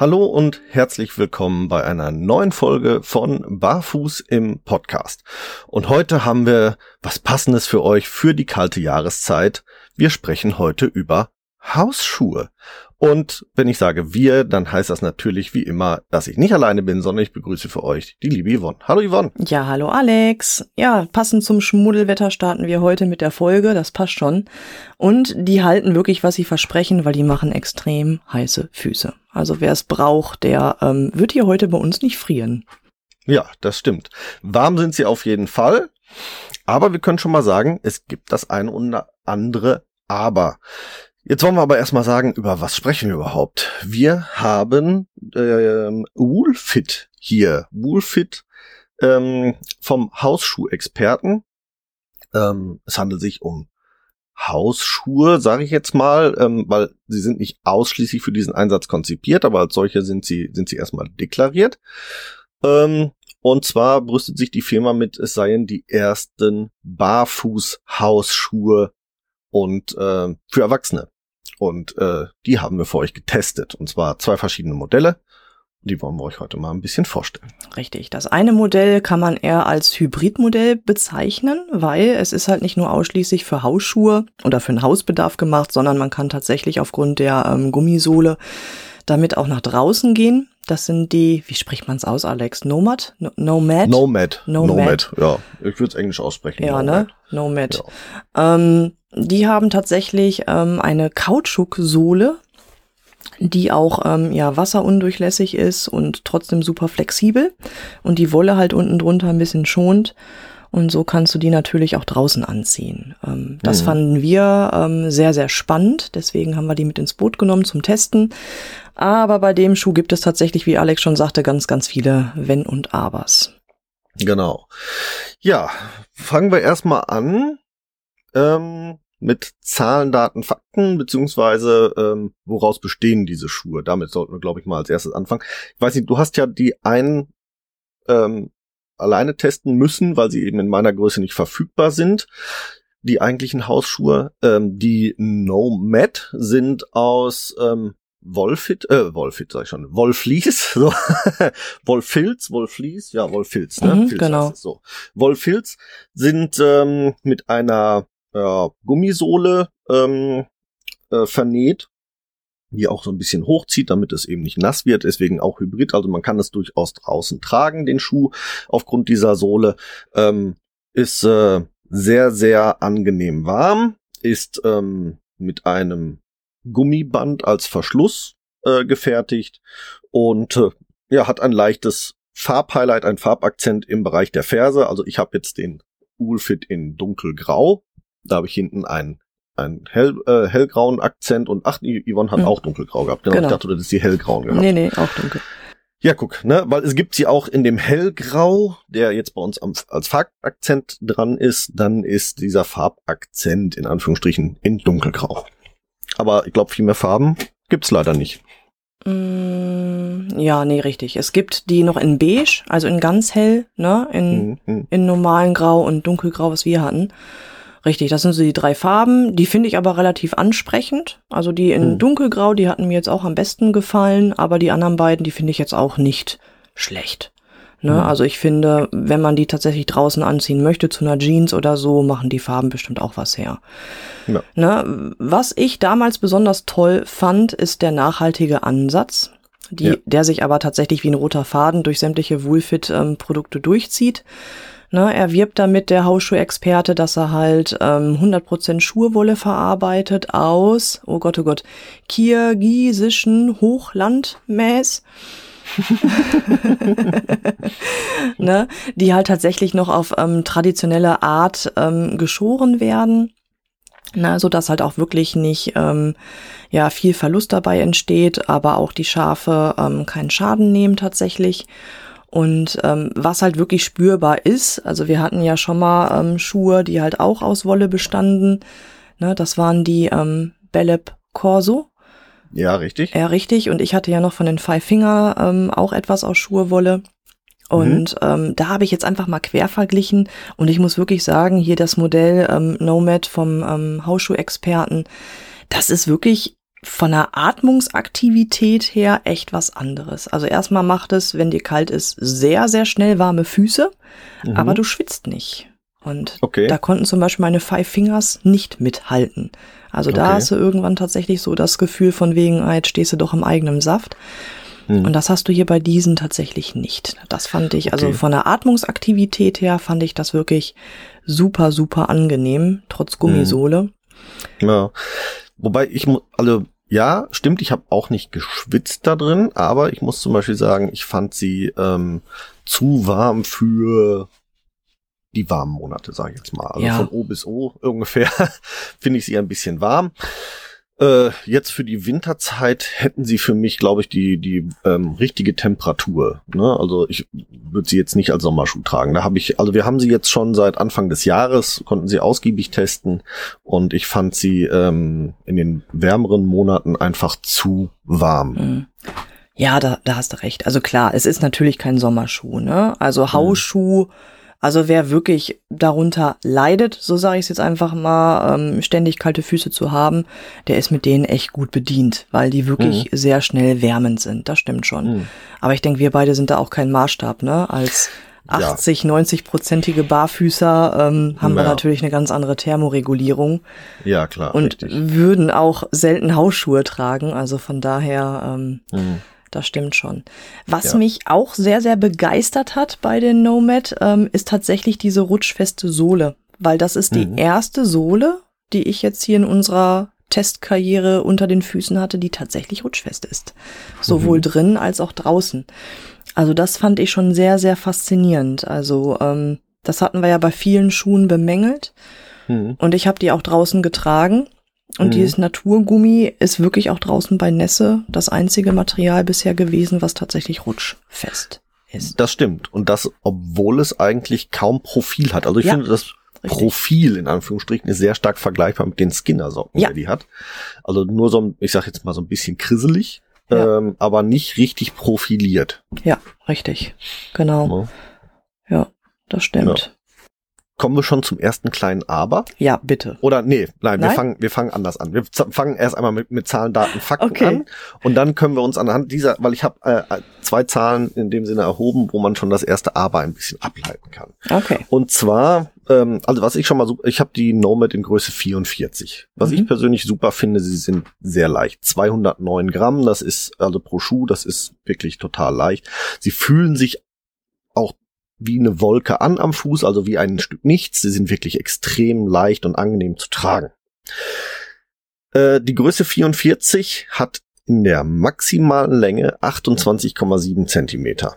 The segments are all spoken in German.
Hallo und herzlich willkommen bei einer neuen Folge von Barfuß im Podcast. Und heute haben wir was Passendes für euch für die kalte Jahreszeit. Wir sprechen heute über Hausschuhe. Und wenn ich sage wir, dann heißt das natürlich wie immer, dass ich nicht alleine bin, sondern ich begrüße für euch die liebe Yvonne. Hallo Yvonne. Ja, hallo Alex. Ja, passend zum Schmuddelwetter starten wir heute mit der Folge, das passt schon. Und die halten wirklich, was sie versprechen, weil die machen extrem heiße Füße. Also wer es braucht, der ähm, wird hier heute bei uns nicht frieren. Ja, das stimmt. Warm sind sie auf jeden Fall. Aber wir können schon mal sagen, es gibt das eine und andere Aber. Jetzt wollen wir aber erstmal sagen, über was sprechen wir überhaupt? Wir haben ähm, Woolfit hier. Woolfit ähm, vom Hausschuhexperten. Ähm, es handelt sich um Hausschuhe, sage ich jetzt mal, ähm, weil sie sind nicht ausschließlich für diesen Einsatz konzipiert, aber als solche sind sie, sind sie erstmal deklariert. Ähm, und zwar brüstet sich die Firma mit, es seien die ersten Barfuß-Hausschuhe und äh, für Erwachsene. Und äh, die haben wir für euch getestet. Und zwar zwei verschiedene Modelle. Die wollen wir euch heute mal ein bisschen vorstellen. Richtig. Das eine Modell kann man eher als Hybridmodell bezeichnen, weil es ist halt nicht nur ausschließlich für Hausschuhe oder für den Hausbedarf gemacht, sondern man kann tatsächlich aufgrund der ähm, Gummisohle damit auch nach draußen gehen. Das sind die, wie spricht man es aus, Alex? Nomad? No, Nomad? Nomad. Nomad. Nomad. Ja, ich würde es englisch aussprechen. Ja, Nomad. ne? Nomad. Ja. Ähm, die haben tatsächlich ähm, eine Kautschuksohle, die auch ähm, ja wasserundurchlässig ist und trotzdem super flexibel und die Wolle halt unten drunter ein bisschen schont. Und so kannst du die natürlich auch draußen anziehen. Ähm, das mhm. fanden wir ähm, sehr, sehr spannend. Deswegen haben wir die mit ins Boot genommen zum Testen. Aber bei dem Schuh gibt es tatsächlich, wie Alex schon sagte, ganz, ganz viele Wenn und Abers. Genau. Ja, fangen wir erstmal an ähm, mit Zahlen, Daten, Fakten, beziehungsweise ähm, woraus bestehen diese Schuhe. Damit sollten wir, glaube ich, mal als erstes anfangen. Ich weiß nicht, du hast ja die einen ähm, alleine testen müssen, weil sie eben in meiner Größe nicht verfügbar sind. Die eigentlichen Hausschuhe, ähm, die Nomad sind aus ähm, Wolfit, äh, Wolfit sag ich schon, Wolflies, so. Wolfilz, Wolflies, ja, Wolfilz, ne? Mhm, Filz genau. So. Wolfilz sind ähm, mit einer äh, Gummisohle ähm, äh, vernäht, die auch so ein bisschen hochzieht, damit es eben nicht nass wird, deswegen auch Hybrid, also man kann es durchaus draußen tragen, den Schuh, aufgrund dieser Sohle, ähm, ist äh, sehr, sehr angenehm warm, ist ähm, mit einem Gummiband als Verschluss äh, gefertigt und äh, ja, hat ein leichtes Farbhighlight, ein Farbakzent im Bereich der Ferse. Also ich habe jetzt den Woolfit in dunkelgrau. Da habe ich hinten einen, einen hell, äh, hellgrauen Akzent und ach, Yvonne hat hm. auch dunkelgrau gehabt. Genau, genau. Ich dachte, das ist die hellgrauen gehabt. Nee, nee, auch dunkel. Ja, guck, ne, weil es gibt sie auch in dem Hellgrau, der jetzt bei uns am, als Farbakzent dran ist, dann ist dieser Farbakzent in Anführungsstrichen in dunkelgrau. Aber ich glaube, viel mehr Farben gibt's leider nicht. Mm, ja, nee, richtig. Es gibt die noch in beige, also in ganz hell, ne, in, mhm. in normalen Grau und dunkelgrau, was wir hatten. Richtig, das sind so die drei Farben. Die finde ich aber relativ ansprechend. Also die in mhm. dunkelgrau, die hatten mir jetzt auch am besten gefallen, aber die anderen beiden, die finde ich jetzt auch nicht schlecht. Ne? Mhm. Also ich finde, wenn man die tatsächlich draußen anziehen möchte, zu einer Jeans oder so, machen die Farben bestimmt auch was her. Ja. Ne? Was ich damals besonders toll fand, ist der nachhaltige Ansatz, die, ja. der sich aber tatsächlich wie ein roter Faden durch sämtliche Woolfit-Produkte ähm, durchzieht. Ne, er wirbt damit der Hausschuhexperte, dass er halt ähm, 100% Schurwolle verarbeitet aus, oh Gott, oh Gott, kirgisischen Hochlandmäß. ne, die halt tatsächlich noch auf ähm, traditionelle Art ähm, geschoren werden. Na, so dass halt auch wirklich nicht ähm, ja viel Verlust dabei entsteht, aber auch die Schafe ähm, keinen Schaden nehmen tatsächlich. Und ähm, was halt wirklich spürbar ist, also wir hatten ja schon mal ähm, Schuhe, die halt auch aus Wolle bestanden. Ne, das waren die ähm, Bellep Corso. Ja, richtig. Ja, richtig. Und ich hatte ja noch von den Five Finger ähm, auch etwas aus Schuhewolle. Und mhm. ähm, da habe ich jetzt einfach mal quer verglichen und ich muss wirklich sagen, hier das Modell ähm, Nomad vom ähm, Hausschuh-Experten, das ist wirklich von der Atmungsaktivität her echt was anderes. Also erstmal macht es, wenn dir kalt ist, sehr, sehr schnell warme Füße, mhm. aber du schwitzt nicht. Und okay. da konnten zum Beispiel meine Five Fingers nicht mithalten. Also okay. da hast du irgendwann tatsächlich so das Gefühl von wegen, ah, jetzt stehst du doch im eigenen Saft. Mhm. Und das hast du hier bei diesen tatsächlich nicht. Das fand ich, also okay. von der Atmungsaktivität her fand ich das wirklich super, super angenehm, trotz Gummisohle. Mhm. Ja. Wobei ich, also ja, stimmt, ich habe auch nicht geschwitzt da drin, aber ich muss zum Beispiel sagen, ich fand sie ähm, zu warm für die warmen Monate, sage ich jetzt mal. Also ja. von O bis O ungefähr finde ich sie ein bisschen warm. Äh, jetzt für die Winterzeit hätten sie für mich, glaube ich, die die ähm, richtige Temperatur. Ne? Also ich würde sie jetzt nicht als Sommerschuh tragen. Da habe ich, also wir haben sie jetzt schon seit Anfang des Jahres, konnten sie ausgiebig testen und ich fand sie ähm, in den wärmeren Monaten einfach zu warm. Mhm. Ja, da, da hast du recht. Also klar, es ist natürlich kein Sommerschuh, ne? Also mhm. Hausschuh. Mhm also wer wirklich darunter leidet, so sage ich es jetzt einfach mal, ähm, ständig kalte Füße zu haben, der ist mit denen echt gut bedient, weil die wirklich mhm. sehr schnell wärmend sind. Das stimmt schon. Mhm. Aber ich denke, wir beide sind da auch kein Maßstab, ne? Als 80, ja. 90-prozentige Barfüßer ähm, haben ja. wir natürlich eine ganz andere Thermoregulierung. Ja, klar. Und richtig. würden auch selten Hausschuhe tragen. Also von daher ähm, mhm das stimmt schon. Was ja. mich auch sehr, sehr begeistert hat bei den Nomad, ähm, ist tatsächlich diese rutschfeste Sohle. Weil das ist die mhm. erste Sohle, die ich jetzt hier in unserer Testkarriere unter den Füßen hatte, die tatsächlich rutschfest ist. Sowohl mhm. drin als auch draußen. Also das fand ich schon sehr, sehr faszinierend. Also ähm, das hatten wir ja bei vielen Schuhen bemängelt. Mhm. Und ich habe die auch draußen getragen. Und mhm. dieses Naturgummi ist wirklich auch draußen bei Nässe das einzige Material bisher gewesen, was tatsächlich rutschfest ist. Das stimmt. Und das, obwohl es eigentlich kaum Profil hat. Also ich ja, finde, das richtig. Profil in Anführungsstrichen ist sehr stark vergleichbar mit den Skinner-Socken, ja. die die hat. Also nur so, ich sag jetzt mal so ein bisschen krisselig, ja. ähm, aber nicht richtig profiliert. Ja, richtig. Genau. Ja, ja das stimmt. Kommen wir schon zum ersten kleinen Aber? Ja, bitte. Oder nee, nein, nein? wir fangen wir fangen anders an. Wir fangen erst einmal mit, mit Zahlen, Daten, Fakten okay. an und dann können wir uns anhand dieser, weil ich habe äh, zwei Zahlen in dem Sinne erhoben, wo man schon das erste Aber ein bisschen ableiten kann. Okay. Und zwar, ähm, also was ich schon mal super, ich habe die Nomad in Größe 44. Was mhm. ich persönlich super finde, sie sind sehr leicht. 209 Gramm, das ist also pro Schuh, das ist wirklich total leicht. Sie fühlen sich wie eine Wolke an am Fuß, also wie ein Stück Nichts. Sie sind wirklich extrem leicht und angenehm zu tragen. Äh, die Größe 44 hat in der maximalen Länge 28,7 Zentimeter.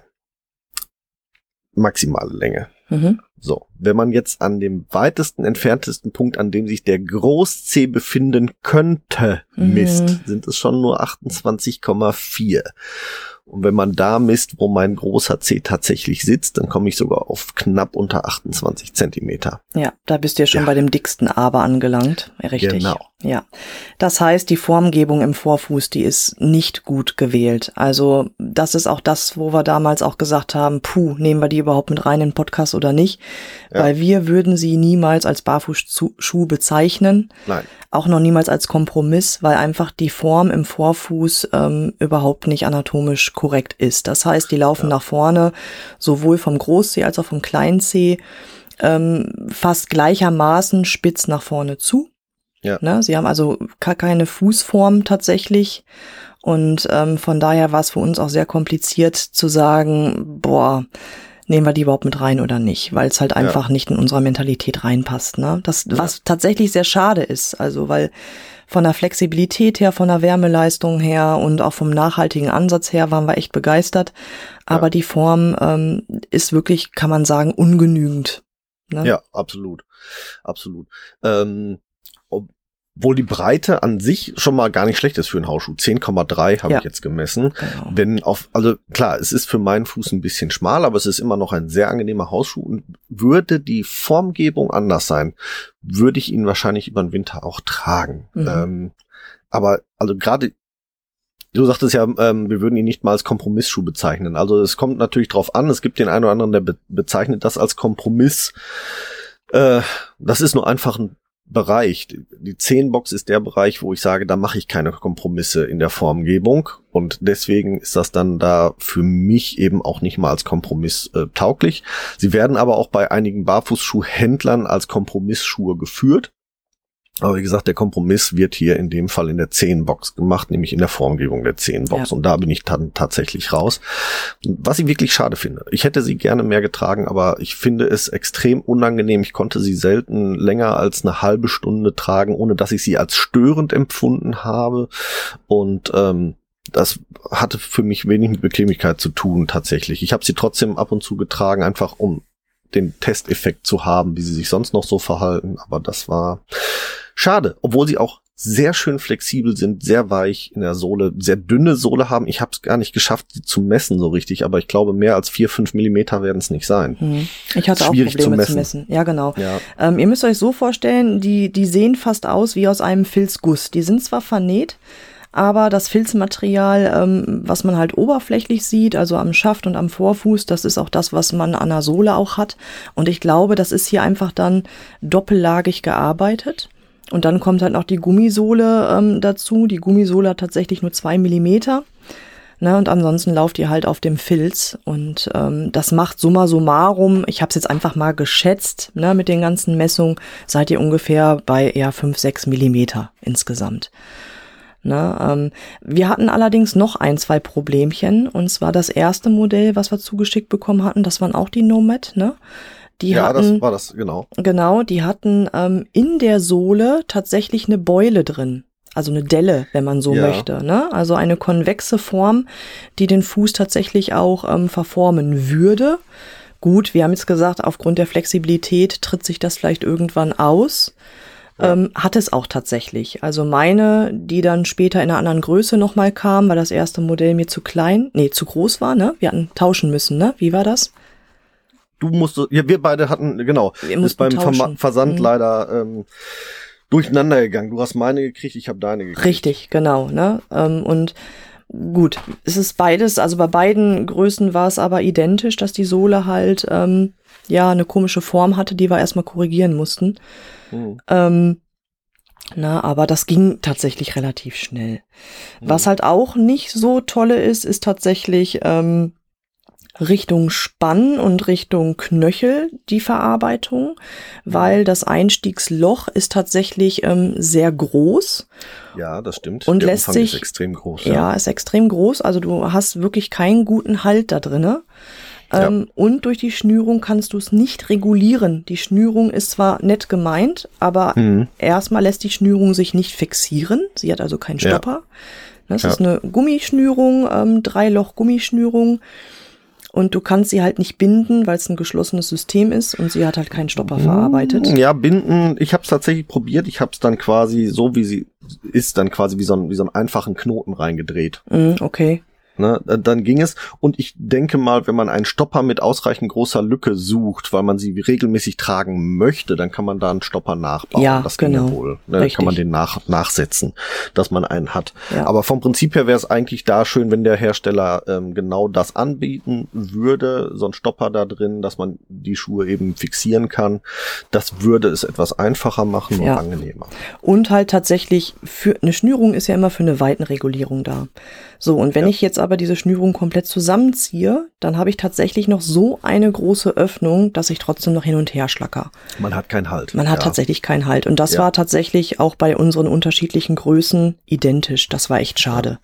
Maximale Länge. Mhm. So, wenn man jetzt an dem weitesten entferntesten Punkt, an dem sich der Großzeh befinden könnte, misst, mhm. sind es schon nur 28,4. Und wenn man da misst, wo mein großer C tatsächlich sitzt, dann komme ich sogar auf knapp unter 28 Zentimeter. Ja, da bist du ja schon ja. bei dem dicksten Aber angelangt. Richtig. Genau. Ja. Das heißt, die Formgebung im Vorfuß, die ist nicht gut gewählt. Also, das ist auch das, wo wir damals auch gesagt haben, puh, nehmen wir die überhaupt mit rein in den Podcast oder nicht? Ja. Weil wir würden sie niemals als Barfußschuh bezeichnen. Nein auch noch niemals als Kompromiss, weil einfach die Form im Vorfuß ähm, überhaupt nicht anatomisch korrekt ist. Das heißt, die laufen ja. nach vorne, sowohl vom Großzeh als auch vom Kleinzeh, ähm, fast gleichermaßen spitz nach vorne zu. Ja. Ne? Sie haben also gar keine Fußform tatsächlich. Und ähm, von daher war es für uns auch sehr kompliziert zu sagen, boah, nehmen wir die überhaupt mit rein oder nicht, weil es halt einfach ja. nicht in unserer Mentalität reinpasst. Ne? Das, ja. was tatsächlich sehr schade ist, also weil von der Flexibilität her, von der Wärmeleistung her und auch vom nachhaltigen Ansatz her waren wir echt begeistert. Aber ja. die Form ähm, ist wirklich, kann man sagen, ungenügend. Ne? Ja, absolut. Absolut. Ähm, Obwohl die Breite an sich schon mal gar nicht schlecht ist für einen Hausschuh. 10,3 habe ja. ich jetzt gemessen. Genau. Wenn auf, also klar, es ist für meinen Fuß ein bisschen schmal, aber es ist immer noch ein sehr angenehmer Hausschuh und würde die Formgebung anders sein, würde ich ihn wahrscheinlich über den Winter auch tragen. Mhm. Ähm, aber also gerade Du sagtest ja, ähm, wir würden ihn nicht mal als Kompromissschuh bezeichnen. Also es kommt natürlich drauf an. Es gibt den einen oder anderen, der be bezeichnet das als Kompromiss. Äh, das ist nur einfach ein Bereich. Die 10-Box ist der Bereich, wo ich sage, da mache ich keine Kompromisse in der Formgebung. Und deswegen ist das dann da für mich eben auch nicht mal als Kompromiss äh, tauglich. Sie werden aber auch bei einigen Barfußschuhhändlern als Kompromissschuhe geführt. Aber wie gesagt, der Kompromiss wird hier in dem Fall in der 10-Box gemacht, nämlich in der Formgebung der 10-Box. Ja. Und da bin ich dann tatsächlich raus. Was ich wirklich schade finde. Ich hätte sie gerne mehr getragen, aber ich finde es extrem unangenehm. Ich konnte sie selten länger als eine halbe Stunde tragen, ohne dass ich sie als störend empfunden habe. Und ähm, das hatte für mich wenig mit Bequemlichkeit zu tun tatsächlich. Ich habe sie trotzdem ab und zu getragen, einfach um den Testeffekt zu haben, wie sie sich sonst noch so verhalten. Aber das war Schade, obwohl sie auch sehr schön flexibel sind, sehr weich in der Sohle, sehr dünne Sohle haben. Ich habe es gar nicht geschafft, sie zu messen so richtig, aber ich glaube, mehr als vier, fünf Millimeter werden es nicht sein. Hm. Ich hatte auch Probleme zu messen. zu messen. Ja, genau. Ja. Ähm, ihr müsst euch so vorstellen, die, die sehen fast aus wie aus einem Filzguss. Die sind zwar vernäht, aber das Filzmaterial, ähm, was man halt oberflächlich sieht, also am Schaft und am Vorfuß, das ist auch das, was man an der Sohle auch hat. Und ich glaube, das ist hier einfach dann doppellagig gearbeitet. Und dann kommt halt noch die Gummisohle ähm, dazu. Die Gummisohle hat tatsächlich nur zwei Millimeter. Ne, und ansonsten lauft ihr halt auf dem Filz. Und ähm, das macht summa summarum, ich habe es jetzt einfach mal geschätzt, ne, mit den ganzen Messungen, seid ihr ungefähr bei eher fünf sechs Millimeter insgesamt. Ne, ähm, wir hatten allerdings noch ein, zwei Problemchen. Und zwar das erste Modell, was wir zugeschickt bekommen hatten, das waren auch die Nomad. Ne? Die ja, hatten, das war das, genau. Genau, die hatten ähm, in der Sohle tatsächlich eine Beule drin. Also eine Delle, wenn man so ja. möchte. Ne? Also eine konvexe Form, die den Fuß tatsächlich auch ähm, verformen würde. Gut, wir haben jetzt gesagt, aufgrund der Flexibilität tritt sich das vielleicht irgendwann aus. Ähm, hat es auch tatsächlich. Also meine, die dann später in einer anderen Größe nochmal kam, weil das erste Modell mir zu klein, nee, zu groß war, ne? Wir hatten tauschen müssen, ne? Wie war das? du musst, ja, wir beide hatten, genau, wir ist beim tauschen. Versand mhm. leider ähm, durcheinander gegangen. Du hast meine gekriegt, ich habe deine gekriegt. Richtig, genau, ne? Ähm, und gut, es ist beides, also bei beiden Größen war es aber identisch, dass die Sohle halt ähm, ja eine komische Form hatte, die wir erstmal korrigieren mussten. Mhm. Ähm, na, aber das ging tatsächlich relativ schnell. Mhm. Was halt auch nicht so tolle ist, ist tatsächlich ähm, Richtung Spann und Richtung Knöchel die Verarbeitung, weil das Einstiegsloch ist tatsächlich ähm, sehr groß. Ja, das stimmt. Und Der lässt Umfang sich ist extrem groß. Ja. ja, ist extrem groß. Also du hast wirklich keinen guten Halt da drinne. Ähm, ja. Und durch die Schnürung kannst du es nicht regulieren. Die Schnürung ist zwar nett gemeint, aber mhm. erstmal lässt die Schnürung sich nicht fixieren. Sie hat also keinen Stopper. Ja. Das ja. ist eine Gummischnürung, ähm, Drei-Loch-Gummischnürung. Und du kannst sie halt nicht binden, weil es ein geschlossenes System ist und sie hat halt keinen Stopper verarbeitet. Ja, binden, ich habe es tatsächlich probiert. Ich habe es dann quasi so, wie sie ist, dann quasi wie so, ein, wie so einen einfachen Knoten reingedreht. Mm, okay. Ne, dann ging es. Und ich denke mal, wenn man einen Stopper mit ausreichend großer Lücke sucht, weil man sie regelmäßig tragen möchte, dann kann man da einen Stopper nachbauen. Ja, das genau. Ja wohl. Ne, dann kann man den nach, nachsetzen, dass man einen hat. Ja. Aber vom Prinzip her wäre es eigentlich da schön, wenn der Hersteller ähm, genau das anbieten würde, so ein Stopper da drin, dass man die Schuhe eben fixieren kann. Das würde es etwas einfacher machen ja. und angenehmer. Und halt tatsächlich für eine Schnürung ist ja immer für eine Weitenregulierung da. So, und wenn ja. ich jetzt aber diese Schnürung komplett zusammenziehe, dann habe ich tatsächlich noch so eine große Öffnung, dass ich trotzdem noch hin und her schlacker. Man hat keinen Halt. Man hat ja. tatsächlich keinen Halt. Und das ja. war tatsächlich auch bei unseren unterschiedlichen Größen identisch. Das war echt schade.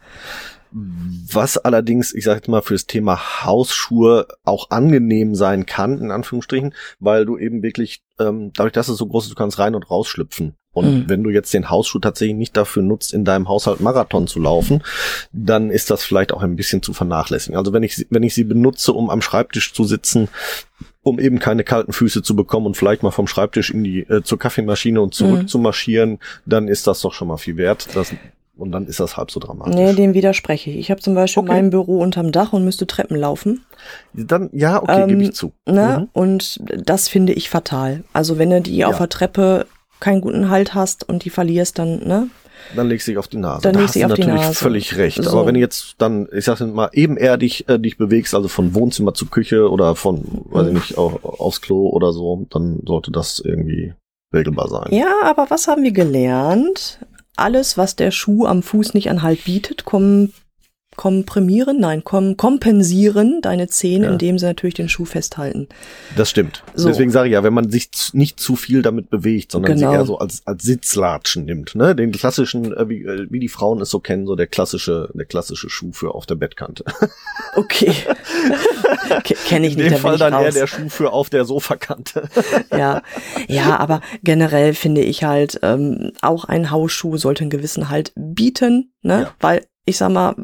Was allerdings, ich sage mal, fürs Thema Hausschuhe auch angenehm sein kann, in Anführungsstrichen, weil du eben wirklich, ähm, dadurch, dass es so groß ist, du kannst rein und rausschlüpfen. Und mhm. wenn du jetzt den Hausschuh tatsächlich nicht dafür nutzt, in deinem Haushalt Marathon zu laufen, dann ist das vielleicht auch ein bisschen zu vernachlässigen. Also wenn ich, wenn ich sie benutze, um am Schreibtisch zu sitzen, um eben keine kalten Füße zu bekommen und vielleicht mal vom Schreibtisch in die äh, zur Kaffeemaschine und zurück mhm. zu marschieren, dann ist das doch schon mal viel wert. Das, und dann ist das halb so dramatisch. Nee, dem widerspreche ich. Ich habe zum Beispiel okay. mein Büro unterm Dach und müsste Treppen laufen. Dann, ja, okay, ähm, gebe ich zu. Ne? Mhm. Und das finde ich fatal. Also wenn du die ja. auf der Treppe keinen guten Halt hast und die verlierst, dann, ne? Dann legst du dich auf die Nase. Dann da legst du dich auf die natürlich Nase. völlig recht. So. Aber wenn du jetzt dann, ich sag mal, ebenerdig äh, dich bewegst, also von Wohnzimmer zu Küche oder von, mhm. weiß ich nicht, auch, aufs Klo oder so, dann sollte das irgendwie regelbar sein. Ja, aber was haben wir gelernt? Alles, was der Schuh am Fuß nicht an Halt bietet, kommen komprimieren, nein, kom kompensieren deine Zähne, ja. indem sie natürlich den Schuh festhalten. Das stimmt. So. Deswegen sage ich ja, wenn man sich nicht zu viel damit bewegt, sondern genau. sie eher so als, als Sitzlatschen nimmt, ne, den klassischen, äh, wie, äh, wie die Frauen es so kennen, so der klassische, der klassische Schuh für auf der Bettkante. Okay. Kenne ich nicht. In dem Fall dann raus. eher der Schuh für auf der Sofakante. ja, ja, aber generell finde ich halt, ähm, auch ein Hausschuh sollte einen gewissen Halt bieten, ne, ja. weil ich sag mal,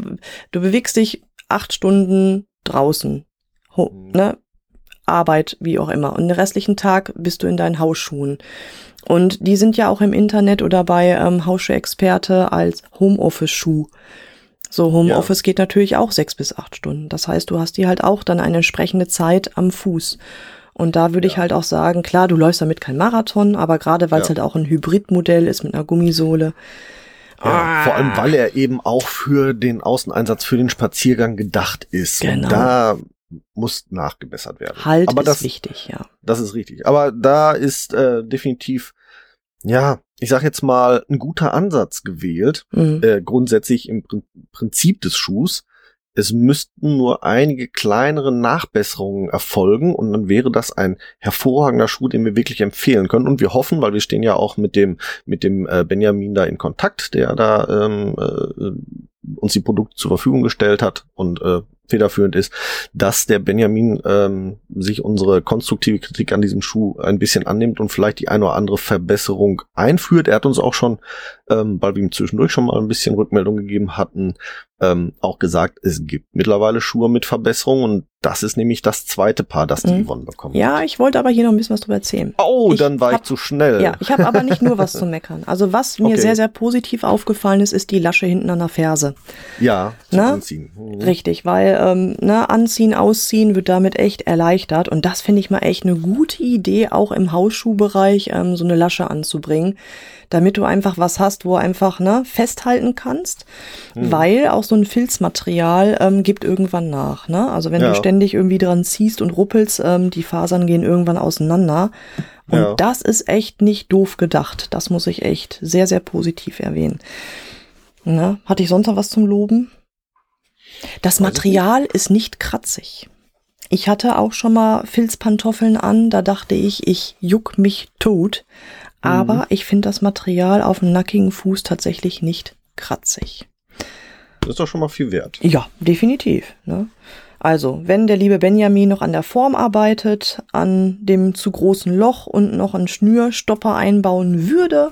du bewegst dich acht Stunden draußen, mhm. ne? Arbeit, wie auch immer. Und den restlichen Tag bist du in deinen Hausschuhen. Und die sind ja auch im Internet oder bei ähm, Hausschuh-Experte als Homeoffice-Schuh. So, Homeoffice ja. geht natürlich auch sechs bis acht Stunden. Das heißt, du hast die halt auch dann eine entsprechende Zeit am Fuß. Und da würde ja. ich halt auch sagen, klar, du läufst damit kein Marathon, aber gerade weil es ja. halt auch ein Hybridmodell ist mit einer Gummisohle, ja, ah. Vor allem, weil er eben auch für den Außeneinsatz, für den Spaziergang gedacht ist. Genau. Und da muss nachgebessert werden. Halt Aber ist das, wichtig, ja. Das ist richtig. Aber da ist äh, definitiv, ja, ich sag jetzt mal, ein guter Ansatz gewählt, mhm. äh, grundsätzlich im Prinzip des Schuhs. Es müssten nur einige kleinere Nachbesserungen erfolgen und dann wäre das ein hervorragender Schuh, den wir wirklich empfehlen können. Und wir hoffen, weil wir stehen ja auch mit dem mit dem äh, Benjamin da in Kontakt, der da ähm, äh, uns die Produkte zur Verfügung gestellt hat und äh, federführend ist, dass der Benjamin ähm, sich unsere konstruktive Kritik an diesem Schuh ein bisschen annimmt und vielleicht die eine oder andere Verbesserung einführt. Er hat uns auch schon, ähm, weil wir ihm zwischendurch schon mal ein bisschen Rückmeldung gegeben hatten, ähm, auch gesagt, es gibt mittlerweile Schuhe mit Verbesserungen und das ist nämlich das zweite Paar, das die mhm. Yvonne bekommt. Ja, ich wollte aber hier noch ein bisschen was drüber erzählen. Oh, ich dann war hab, ich zu schnell. Ja, ich habe aber nicht nur was zu meckern. Also was mir okay. sehr, sehr positiv aufgefallen ist, ist die Lasche hinten an der Ferse. Ja, zum ne? Anziehen. Mhm. Richtig, weil ähm, ne, Anziehen, Ausziehen wird damit echt erleichtert und das finde ich mal echt eine gute Idee, auch im Hausschuhbereich ähm, so eine Lasche anzubringen damit du einfach was hast, wo einfach ne, festhalten kannst, mhm. weil auch so ein Filzmaterial ähm, gibt irgendwann nach. Ne? Also wenn ja. du ständig irgendwie dran ziehst und ruppelst, ähm, die Fasern gehen irgendwann auseinander. Und ja. das ist echt nicht doof gedacht. Das muss ich echt sehr, sehr positiv erwähnen. Ne? Hatte ich sonst noch was zum Loben? Das Material ist nicht kratzig. Ich hatte auch schon mal Filzpantoffeln an, da dachte ich, ich juck mich tot. Aber mhm. ich finde das Material auf dem nackigen Fuß tatsächlich nicht kratzig. Das ist doch schon mal viel wert. Ja, definitiv. Ne? Also, wenn der liebe Benjamin noch an der Form arbeitet, an dem zu großen Loch und noch einen Schnürstopper einbauen würde,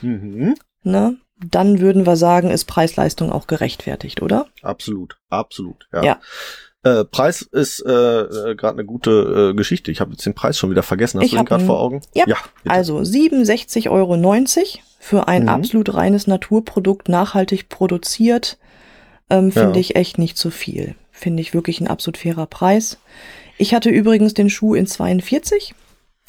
mhm. ne, dann würden wir sagen, ist Preis-Leistung auch gerechtfertigt, oder? Absolut, absolut. Ja. ja. Äh, Preis ist äh, äh, gerade eine gute äh, Geschichte. Ich habe jetzt den Preis schon wieder vergessen. Hast ich du den gerade vor Augen? Ja, ja also 67,90 Euro für ein mhm. absolut reines Naturprodukt, nachhaltig produziert. Ähm, Finde ja. ich echt nicht zu viel. Finde ich wirklich ein absolut fairer Preis. Ich hatte übrigens den Schuh in 42.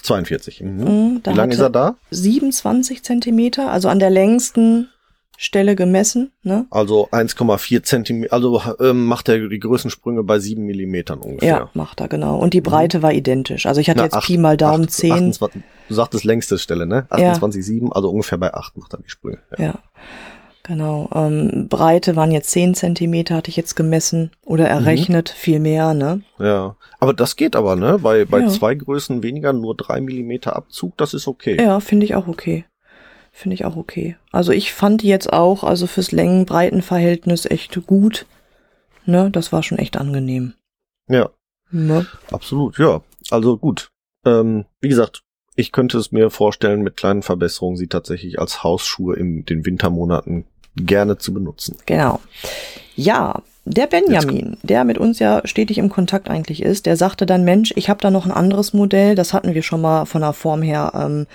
42. Mhm. Mhm, Wie lange ist er da? 27 Zentimeter, also an der längsten Stelle gemessen. Ne? Also 1,4 Zentimeter, also ähm, macht er die Größensprünge bei 7 Millimetern ungefähr. Ja, macht er, genau. Und die mhm. Breite mhm. war identisch. Also ich hatte Na, jetzt acht, Pi mal Daumen acht, 10. 28, du sagtest längste Stelle, ne? 28,7, ja. also ungefähr bei 8 macht er die Sprünge. Ja. ja. Genau. Ähm, Breite waren jetzt 10 Zentimeter, hatte ich jetzt gemessen oder errechnet, mhm. viel mehr, ne? Ja. Aber das geht aber, ne? Bei, bei ja. zwei Größen weniger, nur 3 Millimeter Abzug, das ist okay. Ja, finde ich auch okay. Finde ich auch okay. Also ich fand die jetzt auch, also fürs Längen-Breiten-Verhältnis echt gut. Ne, das war schon echt angenehm. Ja. Ne? Absolut, ja. Also gut. Ähm, wie gesagt, ich könnte es mir vorstellen, mit kleinen Verbesserungen sie tatsächlich als Hausschuhe in den Wintermonaten gerne zu benutzen. Genau. Ja, der Benjamin, der mit uns ja stetig im Kontakt eigentlich ist, der sagte dann, Mensch, ich habe da noch ein anderes Modell, das hatten wir schon mal von der Form her ähm,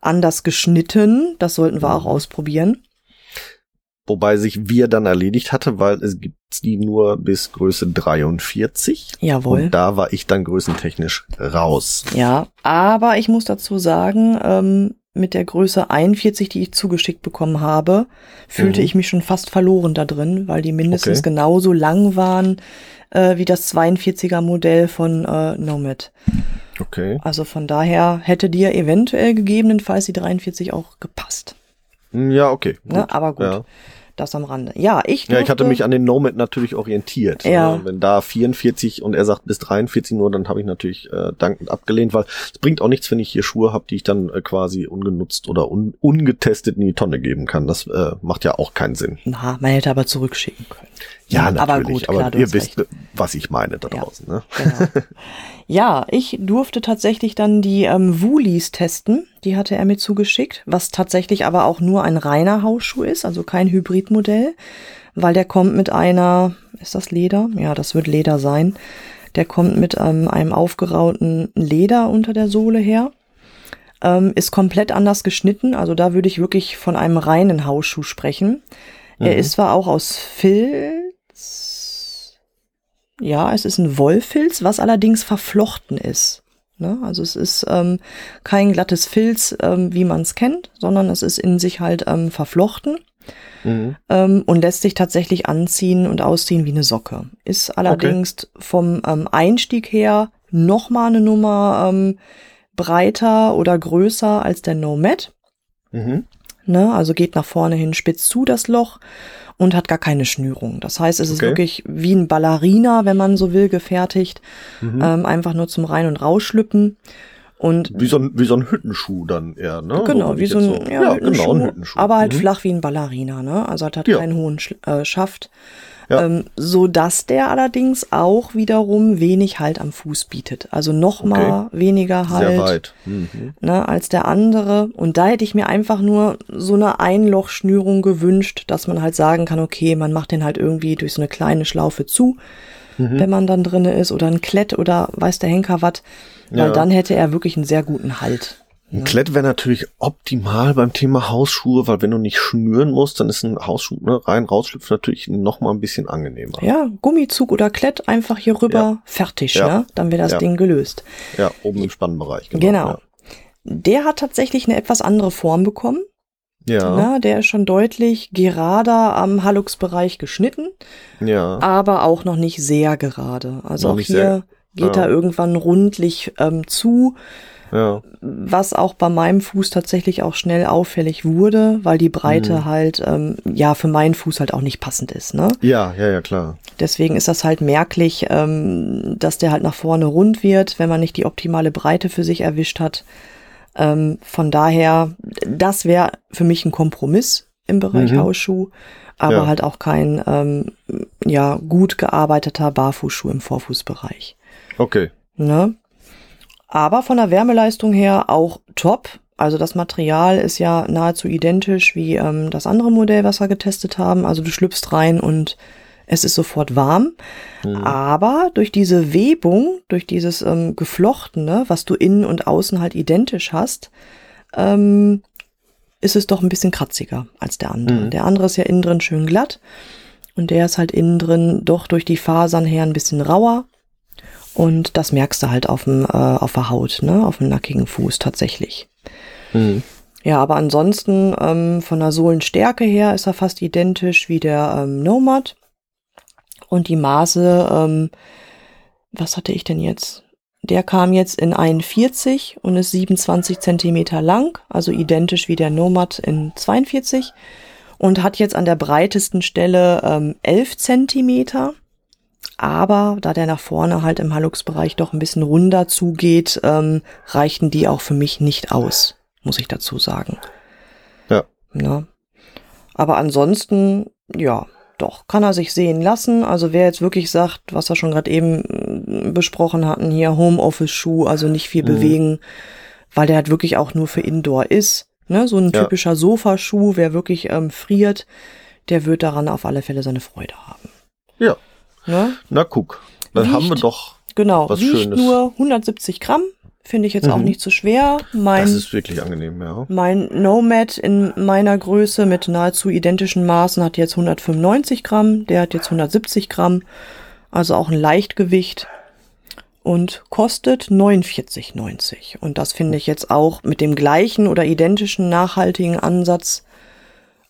anders geschnitten, das sollten wir auch mhm. ausprobieren. Wobei sich wir dann erledigt hatte, weil es gibt die nur bis Größe 43. Jawohl. Und da war ich dann größentechnisch raus. Ja, aber ich muss dazu sagen, ähm, mit der Größe 41, die ich zugeschickt bekommen habe, fühlte mhm. ich mich schon fast verloren da drin, weil die mindestens okay. genauso lang waren äh, wie das 42er Modell von äh, Nomad. Okay. Also von daher hätte dir eventuell gegebenenfalls die 43 auch gepasst. Ja, okay. Ne? Aber gut. Ja. Das am Rande. Ja, ich durfte, Ja, ich hatte mich an den Nomad natürlich orientiert. Ja. Ne? Wenn da 44 und er sagt bis 43 nur, dann habe ich natürlich äh, dankend abgelehnt, weil es bringt auch nichts, wenn ich hier Schuhe habe, die ich dann äh, quasi ungenutzt oder un ungetestet in die Tonne geben kann. Das äh, macht ja auch keinen Sinn. Na, man hätte aber zurückschicken können. Ja, natürlich. Aber, gut, klar, aber ihr wisst, recht. was ich meine da draußen. Ja, ne? genau. ja, ich durfte tatsächlich dann die ähm, Woolies testen. Die hatte er mir zugeschickt, was tatsächlich aber auch nur ein reiner Hausschuh ist, also kein Hybridmodell, weil der kommt mit einer, ist das Leder? Ja, das wird Leder sein. Der kommt mit ähm, einem aufgerauten Leder unter der Sohle her. Ähm, ist komplett anders geschnitten, also da würde ich wirklich von einem reinen Hausschuh sprechen. Mhm. Er ist zwar auch aus Filz, ja, es ist ein Wollfilz, was allerdings verflochten ist. Ne? Also es ist ähm, kein glattes Filz, ähm, wie man es kennt, sondern es ist in sich halt ähm, verflochten mhm. ähm, und lässt sich tatsächlich anziehen und ausziehen wie eine Socke. Ist allerdings okay. vom ähm, Einstieg her noch mal eine Nummer ähm, breiter oder größer als der Nomad. Mhm. Ne? Also geht nach vorne hin spitz zu das Loch und hat gar keine Schnürung. Das heißt, es okay. ist wirklich wie ein Ballerina, wenn man so will, gefertigt. Mhm. Ähm, einfach nur zum Rein- und Rausschlüppen. Und wie so ein, wie so ein Hüttenschuh dann eher, ne? Genau, so, wie so ein, so, ja, ja Hüttenschuh, genau, ein Hüttenschuh. Aber halt mhm. flach wie ein Ballerina, ne? Also hat halt ja. keinen hohen Sch äh, Schaft. Ja. Ähm, so dass der allerdings auch wiederum wenig Halt am Fuß bietet. Also noch okay. mal weniger Halt Sehr weit. Mhm. Ne, als der andere. Und da hätte ich mir einfach nur so eine Einlochschnürung gewünscht, dass man halt sagen kann, okay, man macht den halt irgendwie durch so eine kleine Schlaufe zu, mhm. wenn man dann drinne ist, oder ein Klett oder weiß der Henker was. Weil ja. dann hätte er wirklich einen sehr guten Halt. Ein Klett wäre natürlich optimal beim Thema Hausschuhe, weil wenn du nicht schnüren musst, dann ist ein Hausschuh ne, rein rausschlüpfen natürlich noch mal ein bisschen angenehmer. Ja, Gummizug oder Klett einfach hier rüber, ja. fertig, ja. ne? Dann wäre das ja. Ding gelöst. Ja, oben im Spannbereich. Genau. genau. Der hat tatsächlich eine etwas andere Form bekommen. Ja. Na, der ist schon deutlich gerader am Halluxbereich geschnitten. Ja. Aber auch noch nicht sehr gerade. Also noch auch hier geht er irgendwann rundlich ähm, zu. Ja. Was auch bei meinem Fuß tatsächlich auch schnell auffällig wurde, weil die Breite mhm. halt ähm, ja für meinen Fuß halt auch nicht passend ist. Ne? Ja, ja, ja, klar. Deswegen ist das halt merklich, ähm, dass der halt nach vorne rund wird, wenn man nicht die optimale Breite für sich erwischt hat. Ähm, von daher, das wäre für mich ein Kompromiss im Bereich mhm. Hausschuh, aber ja. halt auch kein ähm, ja gut gearbeiteter Barfußschuh im Vorfußbereich. Okay. Ne? Aber von der Wärmeleistung her auch top. Also das Material ist ja nahezu identisch wie ähm, das andere Modell, was wir getestet haben. Also du schlüpfst rein und es ist sofort warm. Mhm. Aber durch diese Webung, durch dieses ähm, Geflochtene, was du innen und außen halt identisch hast, ähm, ist es doch ein bisschen kratziger als der andere. Mhm. Der andere ist ja innen drin schön glatt und der ist halt innen drin doch durch die Fasern her ein bisschen rauer. Und das merkst du halt auf, dem, äh, auf der Haut, ne? auf dem nackigen Fuß tatsächlich. Mhm. Ja, aber ansonsten ähm, von der Sohlenstärke her ist er fast identisch wie der ähm, Nomad. Und die Maße, ähm, was hatte ich denn jetzt? Der kam jetzt in 41 und ist 27 Zentimeter lang, also identisch wie der Nomad in 42 und hat jetzt an der breitesten Stelle ähm, 11 Zentimeter aber da der nach vorne halt im Hallux-Bereich doch ein bisschen runder zugeht, ähm, reichten die auch für mich nicht aus, muss ich dazu sagen. Ja. Na? Aber ansonsten, ja, doch, kann er sich sehen lassen. Also wer jetzt wirklich sagt, was wir schon gerade eben mm, besprochen hatten, hier Homeoffice-Schuh, also nicht viel mhm. bewegen, weil der halt wirklich auch nur für Indoor ist. Ne? So ein Ja. typischer Sofaschuh, wer wirklich ähm, friert, der wird daran auf alle Fälle seine Freude haben. Ja. Ne? Na guck, dann Wiegt- haben wir doch, Genau, Was wiegt Schönes. nur 170 Gramm, finde ich jetzt auch Mhm. nicht so schwer. Mein das ist wirklich angenehm, ja. Mein Nomad in meiner Größe mit nahezu identischen Maßen hat jetzt 195 Gramm, der hat jetzt 170 Gramm, also auch ein Leichtgewicht und kostet 49,90. Und das finde ich jetzt auch mit dem gleichen oder identischen nachhaltigen Ansatz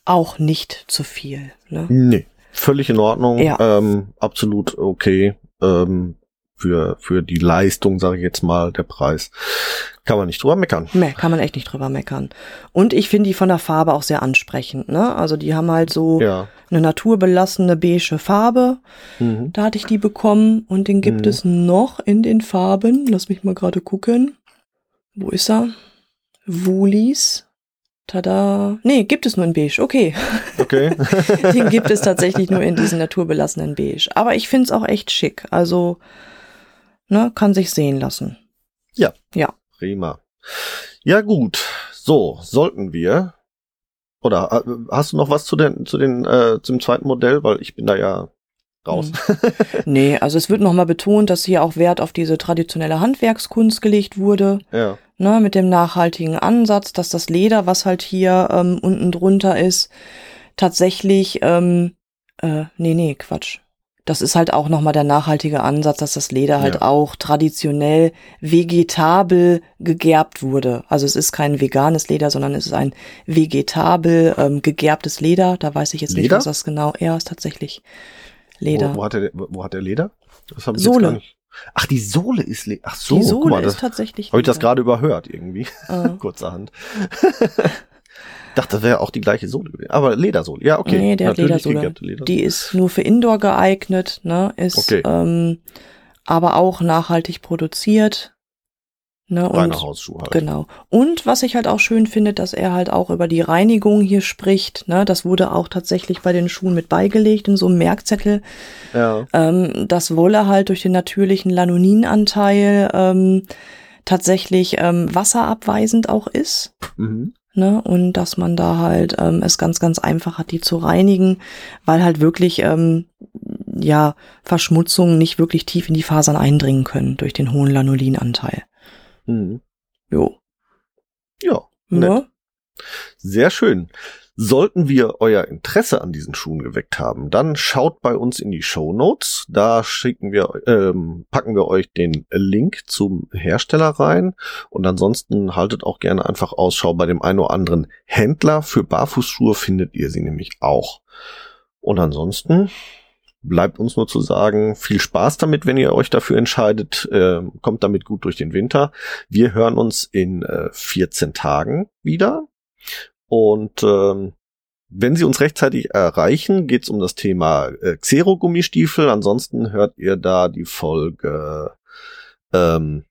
auch nicht zu viel. Ne? Nee, völlig in Ordnung, Ja. ähm, absolut okay. Ähm, für, für die Leistung, sage ich jetzt mal, der Preis. Kann man nicht drüber meckern. Mehr kann man echt nicht drüber meckern. Und ich finde die von der Farbe auch sehr ansprechend. Ne? Also die haben halt so Ja. eine naturbelassene beige Farbe. Mhm. Da hatte ich die bekommen und den gibt Mhm. es noch in den Farben. Lass mich mal gerade gucken. Wo ist er? Woolies. Tada. Nee, gibt es nur in beige. Okay. Okay. Den gibt es tatsächlich nur in diesen naturbelassenen beige. Aber ich finde es auch echt schick. Also, ne, kann sich sehen lassen. Prima. Ja, gut. So, sollten wir. Oder äh, hast du noch was zu den, zu den, äh, zum zweiten Modell? Weil ich bin da ja raus. Nee, also es wird nochmal betont, dass hier auch Wert auf diese traditionelle Handwerkskunst gelegt wurde. ja. ne, mit dem nachhaltigen Ansatz, dass das Leder, was halt hier ähm, unten drunter ist, tatsächlich, ähm, äh, nee, nee, Quatsch. Das ist halt auch nochmal der nachhaltige Ansatz, dass das Leder halt Ja. auch traditionell vegetabel gegerbt wurde. Also es ist kein veganes Leder, sondern es ist ein vegetabel ähm, gegerbtes Leder. Da weiß ich jetzt nicht, Leder? was das genau. Ja, ist tatsächlich Leder. Wo, wo, hat er, wo hat er Leder? Das hab ich Sohle. Jetzt gar nicht. Ach, die Sohle ist Leder. Ach so, Die Sohle mal, das ist tatsächlich. habe ich das gerade überhört irgendwie. Äh. Kurzerhand. Dachte, das wäre auch die gleiche Sohle gewesen. Aber Ledersohle. Ja, okay. Nee, der Natürlich Ledersohle. Ledersohle. Die ist nur für Indoor geeignet, ne? Ist Okay. ähm, aber auch nachhaltig produziert. Ne? Reine Und Hausschuhe halt. genau. Und was ich halt auch schön finde, dass er halt auch über die Reinigung hier spricht. Ne? Das wurde auch tatsächlich bei den Schuhen mit beigelegt in so einem Merkzettel, Ja. ähm, dass Wolle halt durch den natürlichen Lanoninanteil ähm, tatsächlich ähm, wasserabweisend auch ist Mhm. ne? Und dass man da halt ähm, es ganz, ganz einfach hat, die zu reinigen, weil halt wirklich ähm, ja Verschmutzungen nicht wirklich tief in die Fasern eindringen können durch den hohen Lanolinanteil. Mhm. Jo. Ja. Nett. Ne? Sehr schön. Sollten wir euer Interesse an diesen Schuhen geweckt haben, dann schaut bei uns in die Show Notes. Da schicken wir, ähm, packen wir euch den Link zum Hersteller rein. Und ansonsten haltet auch gerne einfach Ausschau bei dem einen oder anderen Händler. Für Barfußschuhe findet ihr sie nämlich auch. Und ansonsten bleibt uns nur zu sagen, viel Spaß damit, wenn ihr euch dafür entscheidet. Ähm, kommt damit gut durch den Winter. Wir hören uns in äh, 14 Tagen wieder. Und ähm, wenn Sie uns rechtzeitig erreichen, geht es um das Thema äh, Xero-Gummistiefel. Ansonsten hört ihr da die Folge ähm,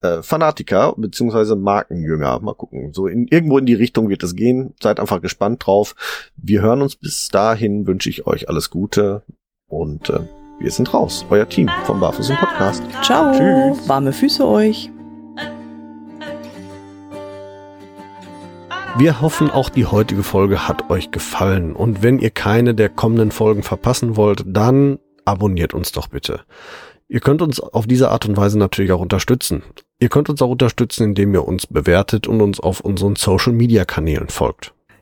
äh, Fanatiker beziehungsweise Markenjünger. Mal gucken. So in, irgendwo in die Richtung wird es gehen. Seid einfach gespannt drauf. Wir hören uns bis dahin. Wünsche ich euch alles Gute und äh, wir sind raus. Euer Team vom Barfuß im Podcast. Ciao. Tschüss. Warme Füße euch. Wir hoffen, auch die heutige Folge hat euch gefallen. Und wenn ihr keine der kommenden Folgen verpassen wollt, dann abonniert uns doch bitte. Ihr könnt uns auf diese Art und Weise natürlich auch unterstützen. Ihr könnt uns auch unterstützen, indem ihr uns bewertet und uns auf unseren Social-Media-Kanälen folgt.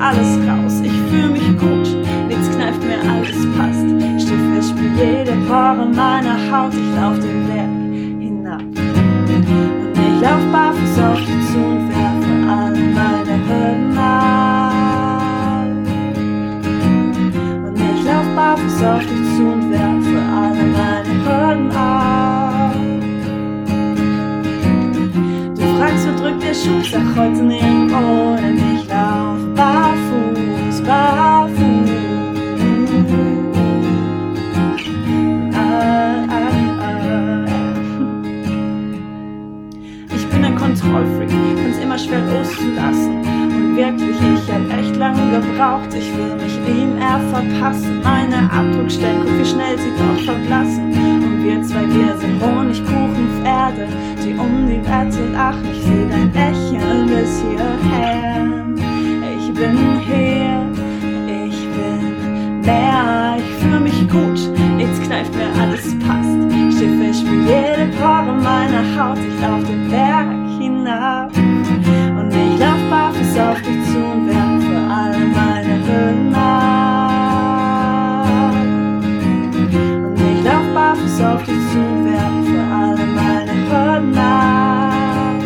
Alles raus. Ich fühl mich gut, nichts kneift mir, alles passt. Steh fest, spür jede Pore meiner Haut, ich lauf den Berg lauf barfuß auf dich zu und werfe alle meine Hürden ab. Und ich lauf barfuß auf dich zu und werfe alle meine Hürden ab. Du fragst, wo drückt der Schuh, sag heute ich lauf barfuß, barfuß. Kontrollfreak, find's immer schwer loszulassen. Und wirklich, ich hab echt lange gebraucht, ich will mich ihm eher verpassen. Meine Abdruckstellen, wie schnell sie doch verblassen. Und wir zwei, wir sind Honigkuchenpferde, die um die Wette lachen. Ich seh dein Lächeln bis hierher. Ich bin hier, kneift mir alles passt. Steh fest für jede Pore meiner Haut, ich lauf den Berg hinab. Und ich lauf barfuß auf dich zu und werfe alle meine Hüllen ab. Und ich lauf barfuß auf dich zu und werfe alle meine Hürden ab.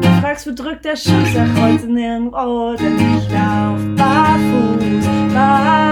Du fragst, wo drückt der Schuh, sag heute nirgendwo, denn ich lauf barfuß.